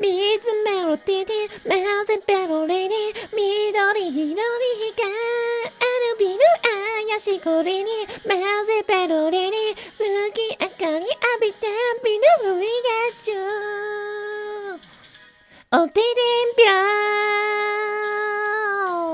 水メロディティなぜペロリに緑色に光るビル怪しこりになぜペロリに月明かり浴びてビルリゲッチュおティんィンピラー